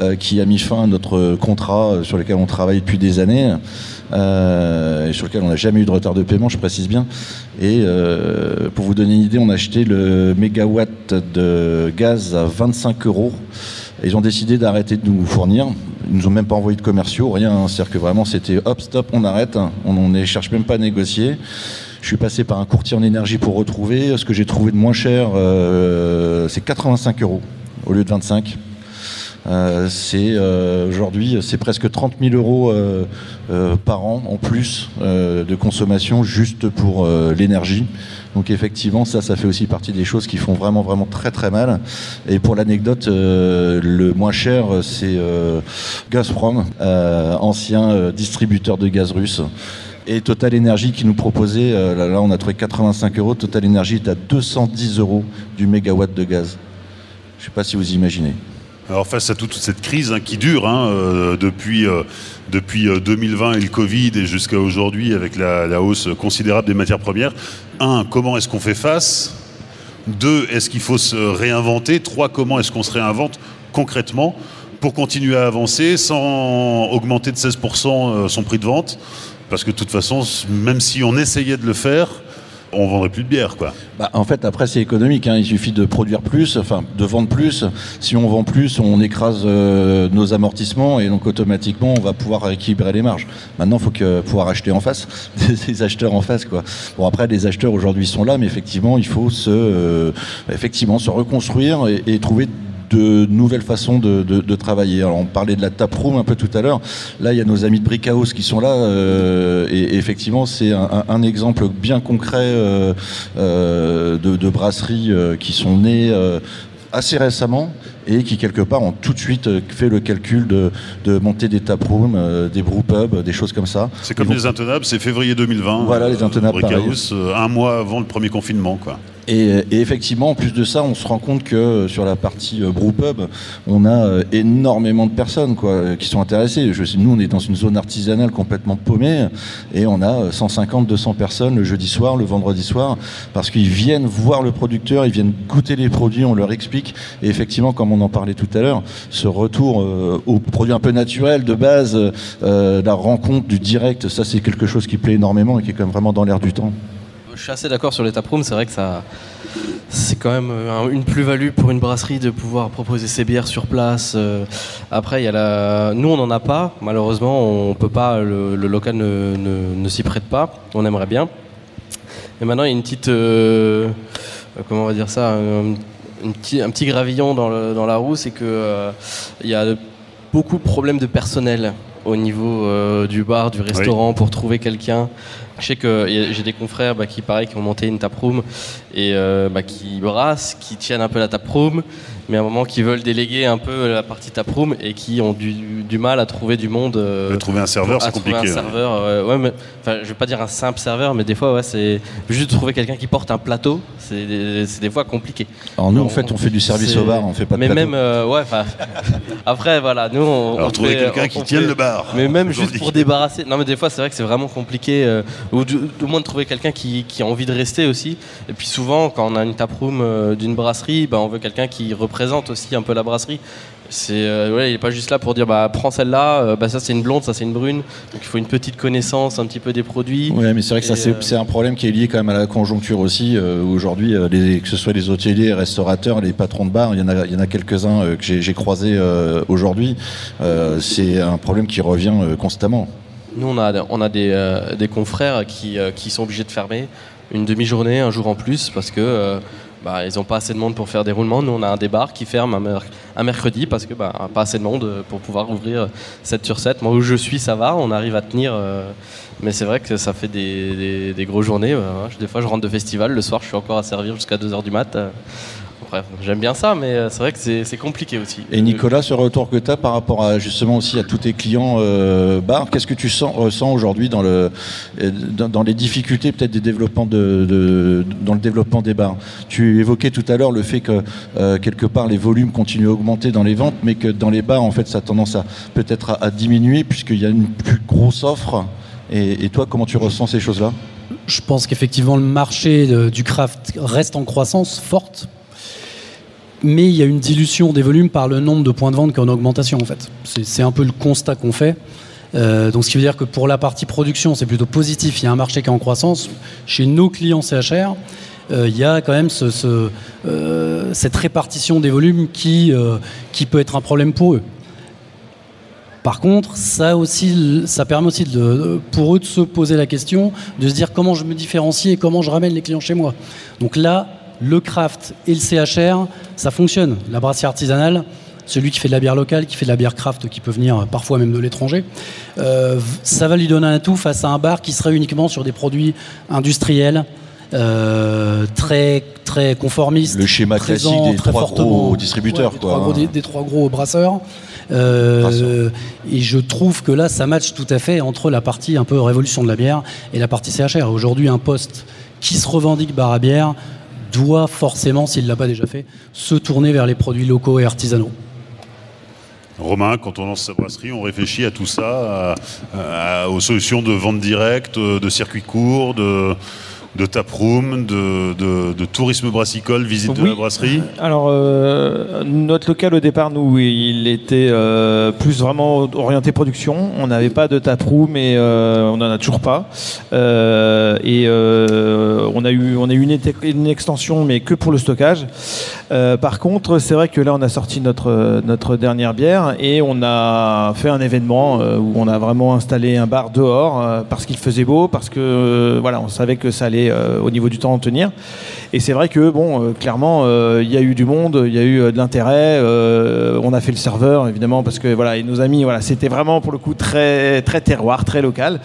euh, qui a mis fin à notre contrat sur lequel on travaille depuis des années. Euh, et sur lequel on n'a jamais eu de retard de paiement, je précise bien. Et euh, pour vous donner une idée, on a acheté le mégawatt de gaz à 25 euros. Ils ont décidé d'arrêter de nous fournir. Ils nous ont même pas envoyé de commerciaux, rien. C'est-à-dire que vraiment c'était hop, stop, on arrête. On ne cherche même pas à négocier. Je suis passé par un courtier en énergie pour retrouver. Ce que j'ai trouvé de moins cher, euh, c'est 85 euros au lieu de 25. Euh, euh, aujourd'hui c'est presque 30 000 euros par an en plus de consommation juste pour l'énergie. Donc effectivement, ça, ça fait aussi partie des choses qui font vraiment, vraiment très, très mal. Et pour l'anecdote, le moins cher, c'est Gazprom, ancien distributeur de gaz russe. Et Total Energy qui nous proposait, là, là, on a trouvé 85 euros, Total Energy est à 210 euros du mégawatt de gaz. Je ne sais pas si vous imaginez. Alors face à toute, cette crise hein, qui dure hein, euh, depuis, euh, depuis 2020 euh, et le Covid et jusqu'à aujourd'hui avec la, hausse considérable des matières premières, un, comment est-ce qu'on fait face? Deux, est-ce qu'il faut se réinventer? Trois, comment est-ce qu'on se réinvente concrètement? Pour continuer à avancer sans augmenter de 16% son prix de vente? Parce que de toute façon, même si on essayait de le faire, on vendrait plus de bière, quoi. Bah, en fait, après, c'est économique. Hein. Il suffit de produire plus, enfin, de vendre plus. Si on vend plus, on écrase euh, nos amortissements et donc automatiquement, on va pouvoir équilibrer les marges. Maintenant, il faut que, pouvoir acheter en face, des acheteurs en face. Bon, après, les acheteurs aujourd'hui sont là, mais effectivement, il faut se, euh, reconstruire et trouver de nouvelles façons de, travailler. Alors on parlait de la taproom un peu tout à l'heure. Là, il y a nos amis de Brickhouse qui sont là. Euh, et, effectivement, c'est un, exemple bien concret euh, euh, de, de, brasseries qui sont nées assez récemment et qui quelque part ont tout de suite fait le calcul de, monter des taprooms, des brewpubs, des choses comme ça. C'est comme les intenables, c'est février 2020. Voilà les intenables. un mois avant le premier confinement, quoi. Et, effectivement, en plus de ça, on se rend compte que euh, sur la partie euh, brewpub, on a euh, énormément de personnes quoi, qui sont intéressées. Je, nous, on est dans une zone artisanale complètement paumée et on a 150-200 personnes le jeudi soir, le vendredi soir, parce qu'ils viennent voir le producteur, ils viennent goûter les produits, on leur explique. Et effectivement, comme on en parlait tout à l'heure, ce retour aux produits un peu naturels de base, la rencontre du direct, ça c'est quelque chose qui plaît énormément et qui est quand même vraiment dans l'air du temps. Je suis assez d'accord sur les taprooms, c'est vrai que ça, c'est quand même euh, une plus-value pour une brasserie de pouvoir proposer ses bières sur place. Euh. Après, il y a nous on n'en a pas, malheureusement, on peut pas, le, local ne, s'y prête pas. On aimerait bien. Et maintenant, il y a une petite, euh, comment on va dire ça, un, petit, gravillon dans, dans la roue, c'est que il y a beaucoup de problèmes de personnel au niveau du bar, du restaurant, pour trouver quelqu'un. Je sais que j'ai des confrères bah, qui, pareil, qui ont monté une taproom et euh, bah, qui brassent, qui tiennent un peu la taproom, mais à un moment qui veulent déléguer un peu la partie taproom et qui ont du, mal à trouver du monde. Euh, trouver un serveur, c'est compliqué. Un serveur, euh, ouais, mais, je vais pas dire un simple serveur, mais des fois, ouais, c'est juste de trouver quelqu'un qui porte un plateau, c'est des, fois compliqué. Alors nous, en fait, on fait du service au bar, on fait pas de Mais même, euh, ouais, après, voilà, nous, on. Alors trouver quelqu'un qui tienne le bar. Mais même juste pour débarrasser. Non, mais des fois, c'est vrai que c'est vraiment compliqué. ou au moins de trouver quelqu'un qui, qui, a envie de rester aussi. Et puis souvent, quand on a une taproom d'une brasserie, bah, on veut quelqu'un qui représente aussi un peu la brasserie. C'est, euh, il n'est pas juste là pour dire bah, prends celle-là, euh, bah, ça c'est une blonde, ça c'est une brune. Donc il faut une petite connaissance un petit peu des produits. Oui, mais c'est vrai que ça c'est, euh, un problème qui est lié quand même à la conjoncture aussi. aujourd'hui, que ce soit les hôteliers, restaurateurs, les patrons de bar, il y en a, il y en a quelques-uns que j'ai, croisés aujourd'hui. c'est un problème qui revient constamment. Nous, on a, on a des, des confrères qui, qui, sont obligés de fermer une demi-journée, un jour en plus, parce que bah, ils n'ont pas assez de monde pour faire des roulements. Nous, on a un débar qui ferme un, mercredi parce que bah, pas assez de monde euh, pour pouvoir ouvrir 7 sur 7. Moi, où je suis, ça va, on arrive à tenir. Euh, mais c'est vrai que ça fait des, des, grosses journées. Bah, des fois, je rentre de festival, le soir, je suis encore à servir jusqu'à 2h du mat. Euh j'aime bien ça, mais euh, c'est vrai que c'est compliqué aussi. Et Nicolas, ce retour que tu as par rapport à justement aussi à tous tes clients euh, bar, qu'est-ce que tu sens, ressens aujourd'hui dans, le, dans, les difficultés peut-être des développements de, dans le développement des bars? Tu évoquais tout à l'heure le fait que euh, quelque part les volumes continuent à augmenter dans les ventes, mais que dans les bars en fait ça a tendance à peut-être à, diminuer puisqu'il y a une plus grosse offre. Et, et toi, comment tu ressens ces choses-là? Je pense qu'effectivement le marché du craft reste en croissance forte mais il y a une dilution des volumes par le nombre de points de vente qui est en augmentation en fait. C'est un peu le constat qu'on fait. Euh, donc ce qui veut dire que pour la partie production, c'est plutôt positif. Il y a un marché qui est en croissance. Chez nos clients CHR, euh, il y a quand même euh, cette répartition des volumes qui, qui peut être un problème pour eux. Par contre, ça, aussi, ça permet aussi pour eux de se poser la question, de se dire comment je me différencie et comment je ramène les clients chez moi. Donc là, le craft et le CHR, ça fonctionne. La brasserie artisanale, celui qui fait de la bière locale, qui fait de la bière craft, qui peut venir parfois même de l'étranger, euh, ça va lui donner un atout face à un bar qui serait uniquement sur des produits industriels. Euh, très très conformistes. Le schéma classique des trois gros distributeurs, des, Trois gros, brasseurs. Euh, et je trouve que là, ça match tout à fait entre la partie un peu révolution de la bière et la partie CHR. Aujourd'hui, un poste qui se revendique bar à bière doit forcément, s'il ne l'a pas déjà fait, se tourner vers les produits locaux et artisanaux. Romain, quand on lance sa brasserie, on réfléchit à tout ça, aux solutions de vente directe, de circuits courts, de, de taproom, de, de, de tourisme brassicole, visite de la brasserie Alors, euh, notre local au départ, nous, il était euh, plus vraiment orienté production. On n'avait pas de taproom, mais euh, on n'en a toujours pas. Et on a eu, on a eu une, une extension, mais que pour le stockage. Par contre, c'est vrai que là, on a sorti notre, notre dernière bière et on a fait un événement où on a vraiment installé un bar dehors parce qu'il faisait beau, parce que voilà, on savait que ça allait euh, au niveau du temps en tenir. Et c'est vrai que bon, euh, clairement, euh, il y a eu du monde, il y a eu de l'intérêt. on a fait le serveur évidemment parce que voilà, et nos amis, voilà, c'était vraiment pour le coup très très terroir, très local,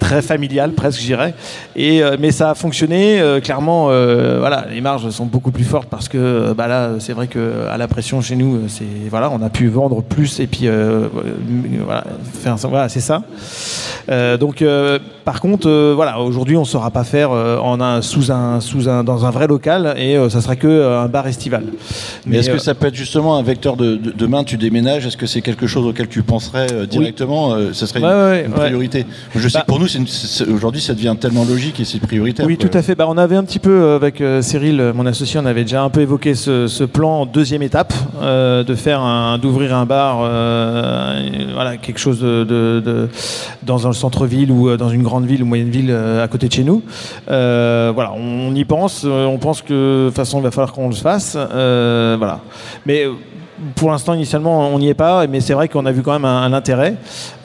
très familial presque, je dirais. Mais ça a fonctionné. clairement, voilà, les marges sont beaucoup plus fortes parce que bah là, c'est vrai que à la pression chez nous, c'est voilà, on a pu vendre plus et puis voilà, c'est ça. Donc, par contre, voilà, aujourd'hui, on ne saura pas faire en un, sous un, sous un, dans un vrai local et euh, ça sera que euh, un bar estival. Mais est-ce euh, que ça peut être justement un vecteur de, de- demain tu déménages Est-ce que c'est quelque chose auquel tu penserais euh, directement euh, Ça serait une, ouais, une ouais. priorité? Je sais Bah- que pour nous, aujourd'hui, ça devient tellement logique et c'est prioritaire. Oui, tout à fait. Bah, on avait un petit peu, euh, avec euh, Cyril, euh, mon associé, on avait déjà un peu évoqué ce, ce plan en deuxième étape, euh, de faire un, d'ouvrir un bar, euh, voilà, quelque chose de, de- de- dans un centre-ville ou euh, dans une grande ville ou moyenne ville euh, à côté de chez nous. Euh, voilà, on y pense. euh, on pense que de toute façon, il va falloir qu'on le fasse. euh, voilà. Mais euh, pour l'instant, initialement, on n'y est pas, mais c'est vrai qu'on a vu quand même un, un intérêt.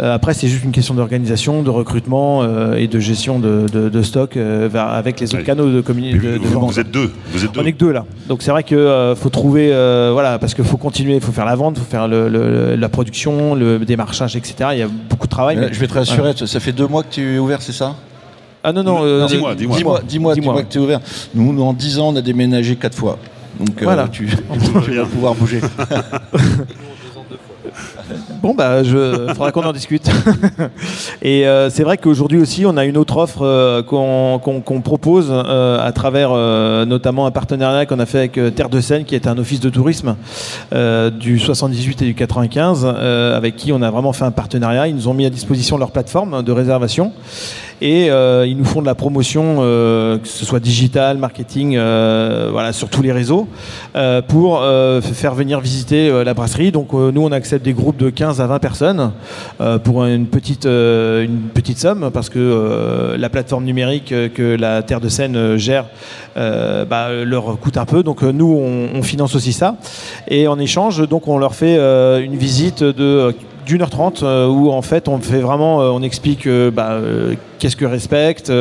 Euh, après, c'est juste une question d'organisation, de recrutement euh, et de gestion de, de- de stock euh, avec les autres Oui. canaux de communication. Vous, vous êtes deux. Vous êtes deux. On est que deux là. Donc c'est vrai que euh, faut trouver, euh, voilà, parce qu'il faut continuer, il faut faire la vente, il faut faire le- le- la production, le démarchage, etc. Il y a beaucoup de travail. Mais là, mais- je vais te rassurer, ça fait deux mois que tu es ouvert, c'est ça? Ah non, non, euh, Dis-moi, dis-moi. Dis-moi, dis-moi, Dis-moi. dis-moi que tu es ouvert. Nous, nous, en 10 ans, on a déménagé quatre fois. Donc, euh, Voilà. tu, tu vas pouvoir bouger. Bon, bah, je faudra qu'on en discute. et euh, c'est vrai qu'aujourd'hui aussi, on a une autre offre euh, qu'on qu'on- qu'on propose euh, à travers euh, notamment un partenariat qu'on a fait avec Terre de Seine, qui est un office de tourisme euh, du 78 et du 95, euh, avec qui on a vraiment fait un partenariat. Ils nous ont mis à disposition leur plateforme de réservation. Et euh, ils nous font de la promotion, euh, que ce soit digital, marketing, euh, voilà, sur tous les réseaux, pour faire venir visiter la brasserie. Donc nous, on accepte des groupes de 15 à 20 personnes pour une petite, une petite somme, parce que la plateforme numérique que la Terre de Seine gère bah, leur coûte un peu. Donc nous, on, on finance aussi ça. Et en échange, donc on leur fait une visite de d'une heure trente euh, où en fait on fait vraiment euh, on explique euh, bah, qu'est-ce que respecte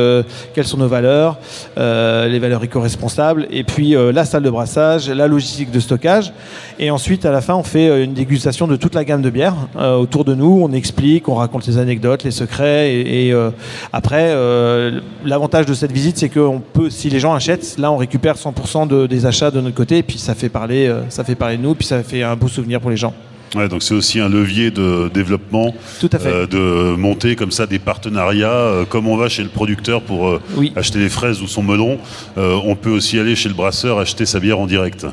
quelles sont nos valeurs les valeurs éco-responsables et puis la salle de brassage la logistique de stockage. Et ensuite à la fin on fait une dégustation de toute la gamme de bières autour de nous. On explique on raconte les anecdotes les secrets et, après l'avantage de cette visite c'est que on peut si les gens achètent là on récupère 100% de- des achats de notre côté et puis ça fait parler ça fait parler de nous puis ça fait un beau souvenir pour les gens Ouais, donc c'est aussi un levier de développement, tout à fait euh, de monter comme ça des partenariats. euh, comme on va chez le producteur pour euh, oui acheter des fraises ou son melon, euh, on peut aussi aller chez le brasseur acheter sa bière en direct.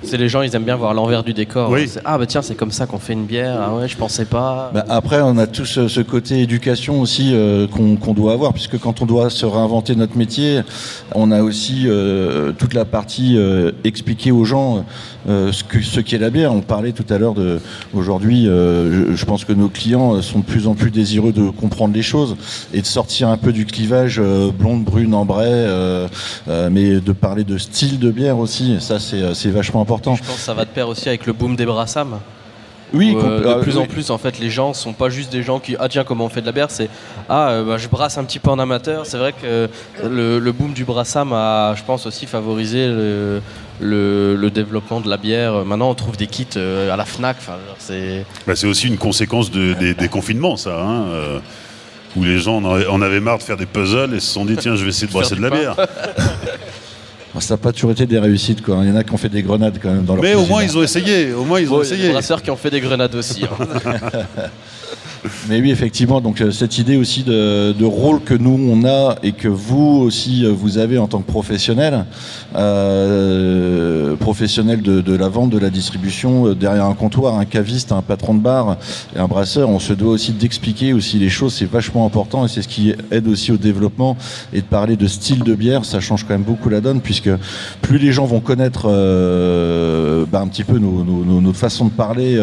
C'est les gens, ils aiment bien voir l'envers du décor. Oui. C'est, Ah bah tiens, c'est comme ça qu'on fait une bière. Ah ouais, je pensais pas. Bah, après, on a tout ce, ce côté éducation aussi euh, qu'on doit avoir, puisque quand on doit se réinventer notre métier, on a aussi euh, toute la partie euh, expliquer aux gens euh, ce que ce qu'est la bière. On parlait tout à l'heure de aujourd'hui. euh, je, pense que nos clients sont de plus en plus désireux de comprendre les choses et de sortir un peu du clivage euh, blonde, brune, ambrée, euh, euh, mais de parler de style de bière aussi. Ça, c'est c'est vachement important. Je pense que ça va de pair aussi avec le boom des brassams. Oui, Où, euh, de plus ah, en oui. plus, en fait, les gens sont pas juste des gens qui ah tiens comment on fait de la bière, c'est ah euh, bah, je brasse un petit peu en amateur. C'est vrai que le, le boom du brassam a, je pense aussi favorisé le, le, le développement de la bière. Maintenant, on trouve des kits euh, à la Fnac. C'est Bah, c'est aussi une conséquence de- des, des confinements, ça. hein, euh, où les gens en avaient, en avaient marre de faire des puzzles et se sont dit tiens, je vais essayer de brasser de la pain. bière. Ça n'a pas toujours été des réussites, quoi. Il y en a qui ont fait des grenades quand même dans leur Mais au moins, ils ont essayé. Au moins, ils ont Bon, il y a des essayé. brasseurs qui ont fait des grenades aussi. hein. Mais oui, effectivement, donc euh, cette idée aussi de, rôle que nous on a et que vous aussi euh, vous avez en tant que professionnel, euh, professionnel de, la vente, de la distribution, derrière un comptoir, un caviste, un patron de bar et un brasseur, on se doit aussi d'expliquer aussi les choses, c'est vachement important et c'est ce qui aide aussi au développement et de parler de style de bière, ça change quand même beaucoup la donne puisque plus les gens vont connaître bah, un petit peu notre façon de parler,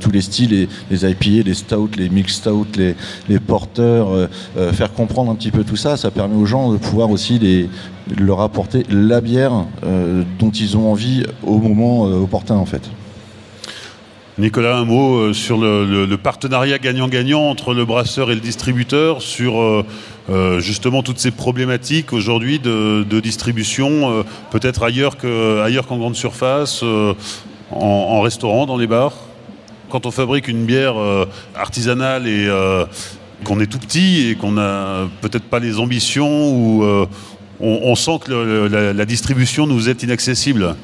tous les styles, les, les IPA, les stouts, les mix stout, les, porteurs, euh, euh, faire comprendre un petit peu tout ça, ça permet aux gens de pouvoir aussi les, leur apporter la bière euh, dont ils ont envie au moment opportun en fait. Nicolas, un mot sur le, partenariat gagnant-gagnant entre le brasseur et le distributeur, sur justement toutes ces problématiques aujourd'hui de, distribution, peut-être ailleurs qu'en grande surface, en restaurant, dans les bars? Quand on fabrique une bière euh, artisanale et euh, qu'on est tout petit et qu'on n'a peut-être pas les ambitions ou euh, on, sent que la, distribution nous est inaccessible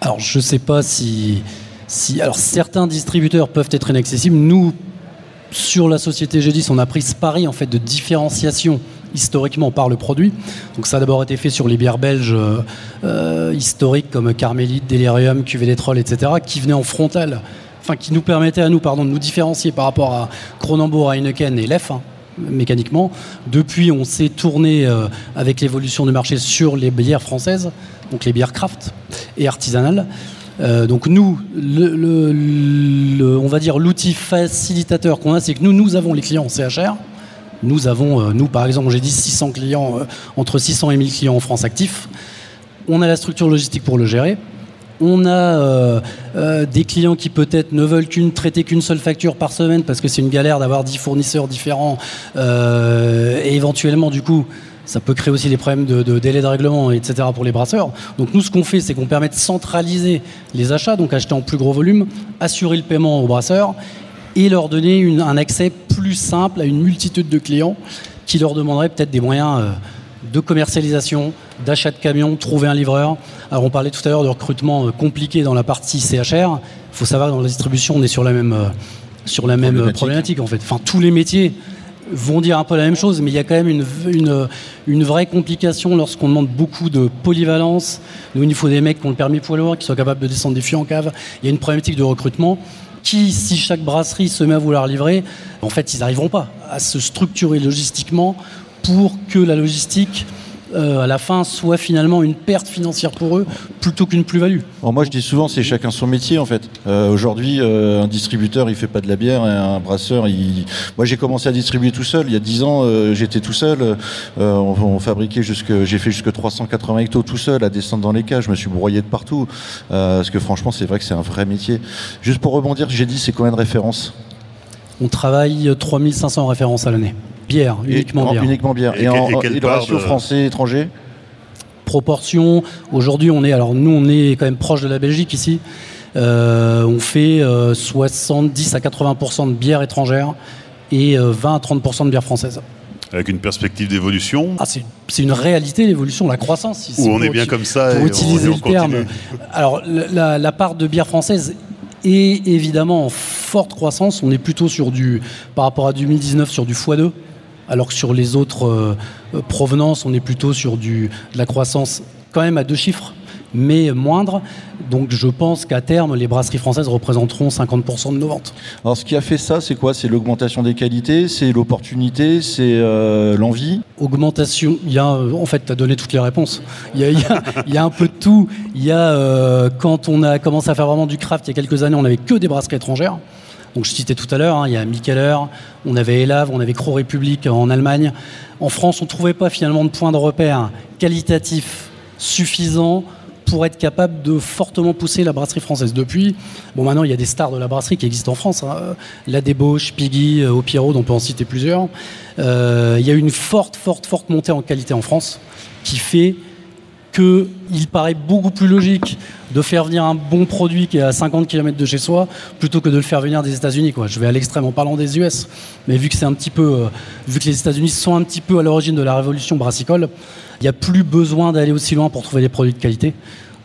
Alors je ne sais pas si. Alors certains distributeurs peuvent être inaccessibles. Nous, sur la société G10, on a pris ce pari en fait de différenciation historiquement par le produit. Donc ça a d'abord été fait sur les bières belges historiques comme Carmélite, Delirium, Cuvée des Trolls, etc., qui venaient en frontal qui nous permettait à nous, pardon, de nous différencier par rapport à Cronenbourg, Heineken et Lef, hein, mécaniquement. Depuis, on s'est tourné euh, avec l'évolution du marché sur les bières françaises, donc les bières craft et artisanales. Euh, donc nous, on va dire l'outil facilitateur qu'on a, c'est que nous, nous avons les clients en CHR. Nous avons, euh, nous par exemple, j'ai dit 600 clients, entre 600 et 1000 clients en France actifs. On a la structure logistique pour le gérer. On a euh, euh, des clients qui peut-être ne veulent qu'une traiter qu'une seule facture par semaine parce que c'est une galère d'avoir 10 fournisseurs différents euh, et éventuellement du coup ça peut créer aussi des problèmes de, délai de règlement, etc. pour les brasseurs. Donc nous, ce qu'on fait, c'est qu'on permet de centraliser les achats, donc acheter en plus gros volume, assurer le paiement aux brasseurs et leur donner un accès plus simple à une multitude de clients qui leur demanderaient peut-être des moyens de commercialisation, d'achat de camions, trouver un livreur. Alors on parlait tout à l'heure de recrutement euh, compliqué dans la partie CHR. Il faut savoir que dans la distribution, on est sur la même, euh, sur la même euh, problématique. en fait. Enfin, tous les métiers vont dire un peu la même chose, mais il y a quand même une, une, une vraie complication lorsqu'on demande beaucoup de polyvalence. Nous, il faut des mecs qui ont le permis poids lourd, qui soient capables de descendre des fûts en cave. Il y a une problématique de recrutement qui, si chaque brasserie se met à vouloir livrer, en fait, ils n'arriveront pas à se structurer logistiquement pour que la logistique euh, à la fin soit finalement une perte financière pour eux plutôt qu'une plus-value. moi je dis souvent c'est chacun son métier en fait. Euh, aujourd'hui euh, un distributeur il fait pas de la bière et un brasseur il... Moi j'ai commencé à distribuer tout seul il y a 10 ans j'étais tout seul. On, fabriquait jusque j'ai fait jusque 380 hectos tout seul à descendre dans les cages. Je me suis broyé de partout parce que franchement c'est vrai que c'est un vrai métier. Juste pour rebondir j'ai dit c'est combien de références? On travaille 3500 références à l'année. Bière, uniquement bière. Uniquement bière. Et, en, le ratio français-étranger Proportion, aujourd'hui on est, alors nous on est quand même proche de la Belgique ici. Euh, on fait 70 euh, à 80% de bière étrangère et 20 euh, à 30% de bière française. Avec une perspective d'évolution? Ah, C'est une réalité l'évolution, la croissance. Où on est bien comme ça. Pour utiliser le terme. Alors la, la, part de bière française est évidemment en forte croissance. On est plutôt sur du, par rapport à 2019, sur du x2 alors que sur les autres euh, euh, provenances, on est plutôt sur du, de la croissance quand même à deux chiffres, mais moindre. Donc je pense qu'à terme, les brasseries françaises représenteront 50% de nos ventes. Alors ce qui a fait ça, c'est quoi? C'est l'augmentation des qualités, c'est l'opportunité, c'est euh, l'envie? Augmentation, il y a, en fait, tu as donné toutes les réponses. Il y a, un peu de tout. Il y a, quand on a commencé à faire vraiment du craft il y a quelques années, on n'avait que des brasseries étrangères. Donc je citais tout à l'heure, hein, il y a Mikkeller, on avait Elave, on avait Croix République en Allemagne. En France, on ne trouvait pas finalement de point de repère qualitatif suffisant pour être capable de fortement pousser la brasserie française. Depuis, bon maintenant il y a des stars de la brasserie qui existent en France, hein. la Débauche, Piggy, euh, Opiro, dont on peut en citer plusieurs. Euh, il y a une forte, forte, forte montée en qualité en France qui fait qu'il paraît beaucoup plus logique de faire venir un bon produit qui est à 50 km de chez soi plutôt que de le faire venir des États-Unis. Je vais à l'extrême en parlant des US, mais euh, vu que les États-Unis sont un petit peu à l'origine de la révolution brassicole, il n'y a plus besoin d'aller aussi loin pour trouver des produits de qualité.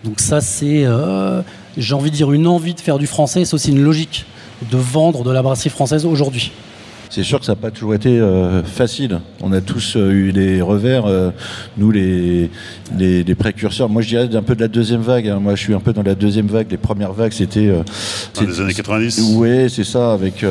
Donc ça, c'est, euh, j'ai envie de dire, une envie de faire du français, c'est aussi une logique de vendre de la brasserie française aujourd'hui c'est sûr que ça n'a pas toujours été euh, facile. On a tous euh, eu des revers, euh, nous les, les, précurseurs. Moi je dirais un peu de la deuxième vague. Hein. Moi je suis un peu dans la deuxième vague. Les premières vagues c'était. Dans les années 90 Oui, c'est ça, avec,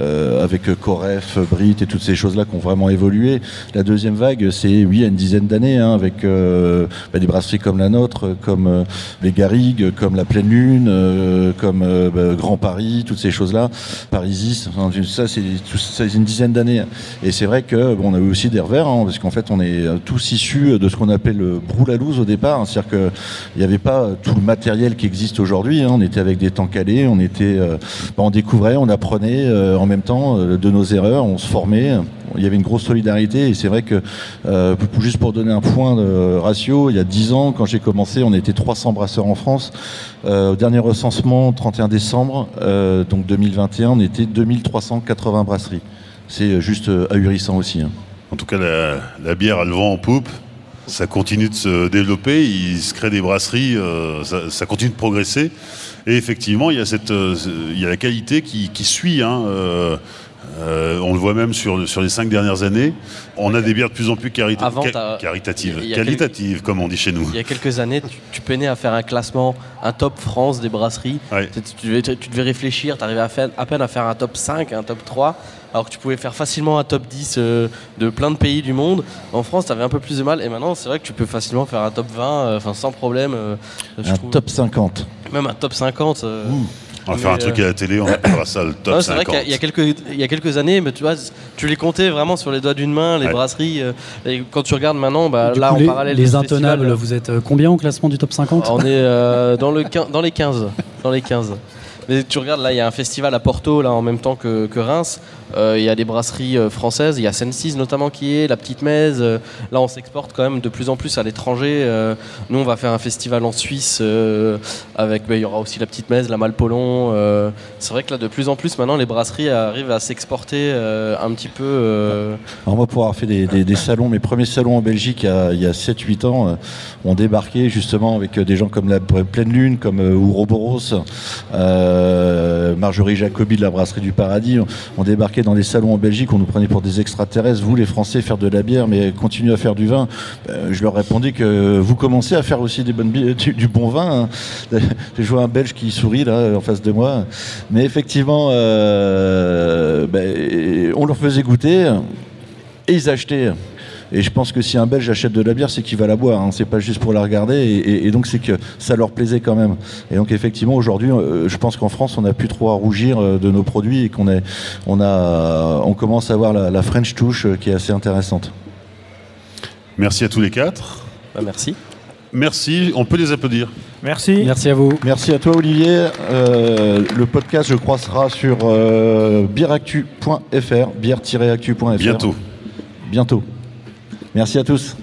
avec Coref, Brit et toutes ces choses-là qui ont vraiment évolué. La deuxième vague, c'est oui, il y a une dizaine d'années, hein, avec bah, des brasseries comme la nôtre, comme les Garrigues, comme la Pleine Lune, comme bah, Grand Paris, toutes ces choses-là. Parisis, ça c'est c'est une dizaine d'années. Et c'est vrai que on a eu aussi des revers, hein, parce qu'en fait, on est tous issus de ce qu'on appelle le broulalouse au départ. Hein. C'est-à-dire qu'il n'y avait pas tout le matériel qui existe aujourd'hui. Hein. On était avec des temps calés, on était, euh, bah, on découvrait, on apprenait euh, en même temps euh, de nos erreurs, on se formait il y avait une grosse solidarité et c'est vrai que juste pour donner un point de ratio, il y a 10 ans quand j'ai commencé, on était 300 brasseurs en France. au dernier recensement, 31 décembre, donc 2021, on était 2380 brasseries. C'est juste ahurissant aussi. Hein. En tout cas, la, bière a le vent en poupe. Ça continue de se développer, il se crée des brasseries, euh, ça, continue de progresser. Et effectivement, il y a, cette, euh, il y a la qualité qui, suit. Hein, euh, on le voit même sur, sur les cinq dernières années. On a des bières de plus en plus caritatives, qualitatives, comme on dit chez nous. Il y a quelques années, tu, peinais à faire un classement, un top France des brasseries. Tu, devais, tu, devais, réfléchir, tu arrivais à, à peine à faire un top 5, un top 3 alors que tu pouvais faire facilement un top 10 euh, de plein de pays du monde. En France, tu avais un peu plus de mal, et maintenant, c'est vrai que tu peux facilement faire un top 20, euh, enfin sans problème. Euh, un top 50. Même un top 50. On va faire un truc à la télé, on appellera ça le top 50. C'est vrai qu'il y, a quelques, il y a quelques années, mais tu vois, tu les comptais vraiment sur les doigts d'une main, les brasseries. et quand tu regardes maintenant, bah, là, en parallèle. Les intenables, vous êtes combien au classement du top 50 On est dans, le, dans les 15. Dans les 15. Mais tu regardes, là, il y a un festival à Porto, là, en même temps que, que Reims. Euh, il y a des brasseries euh, françaises, il y a Sensis notamment qui est, la Petite Mèze. Euh, là, on s'exporte quand même de plus en plus à l'étranger. nous, on va faire un festival en Suisse avec, bah, il y aura aussi la Petite Mèze, la Malpolon. c'est vrai que là, de plus en plus, maintenant, les brasseries arrivent à s'exporter un petit peu. Alors moi, pour avoir fait des, salons, mes premiers salons en Belgique il y a, 7-8 ans, on débarquait justement avec des gens comme la Pleine Lune, comme Ouroboros, Marjorie Jacobi de la Brasserie du Paradis. On débarquait dans des salons en Belgique, on nous prenait pour des extraterrestres, vous les Français, faire de la bière, mais continuez à faire du vin. Euh, je leur répondais que vous commencez à faire aussi du, bon vin. Hein. J'ai joué un Belge qui sourit là en face de moi. Mais effectivement, euh, ben, on leur faisait goûter et ils achetaient. Et je pense que si un Belge achète de la bière, c'est qu'il va la boire. Hein. C'est pas juste pour la regarder. Et, donc c'est que ça leur plaisait quand même. Et donc effectivement aujourd'hui, euh, je pense qu'en France, on n'a plus trop à rougir euh, de nos produits et qu'on est, on a, on commence à avoir la, French touche euh, qui est assez intéressante. Merci à tous les quatre. Bah, merci. Merci. On peut les applaudir. Merci. Merci à vous. Merci à toi Olivier. le podcast, je crois, sera sur euh, bière-actu.fr, bière-actu.fr. Bientôt. Bientôt. Merci à tous.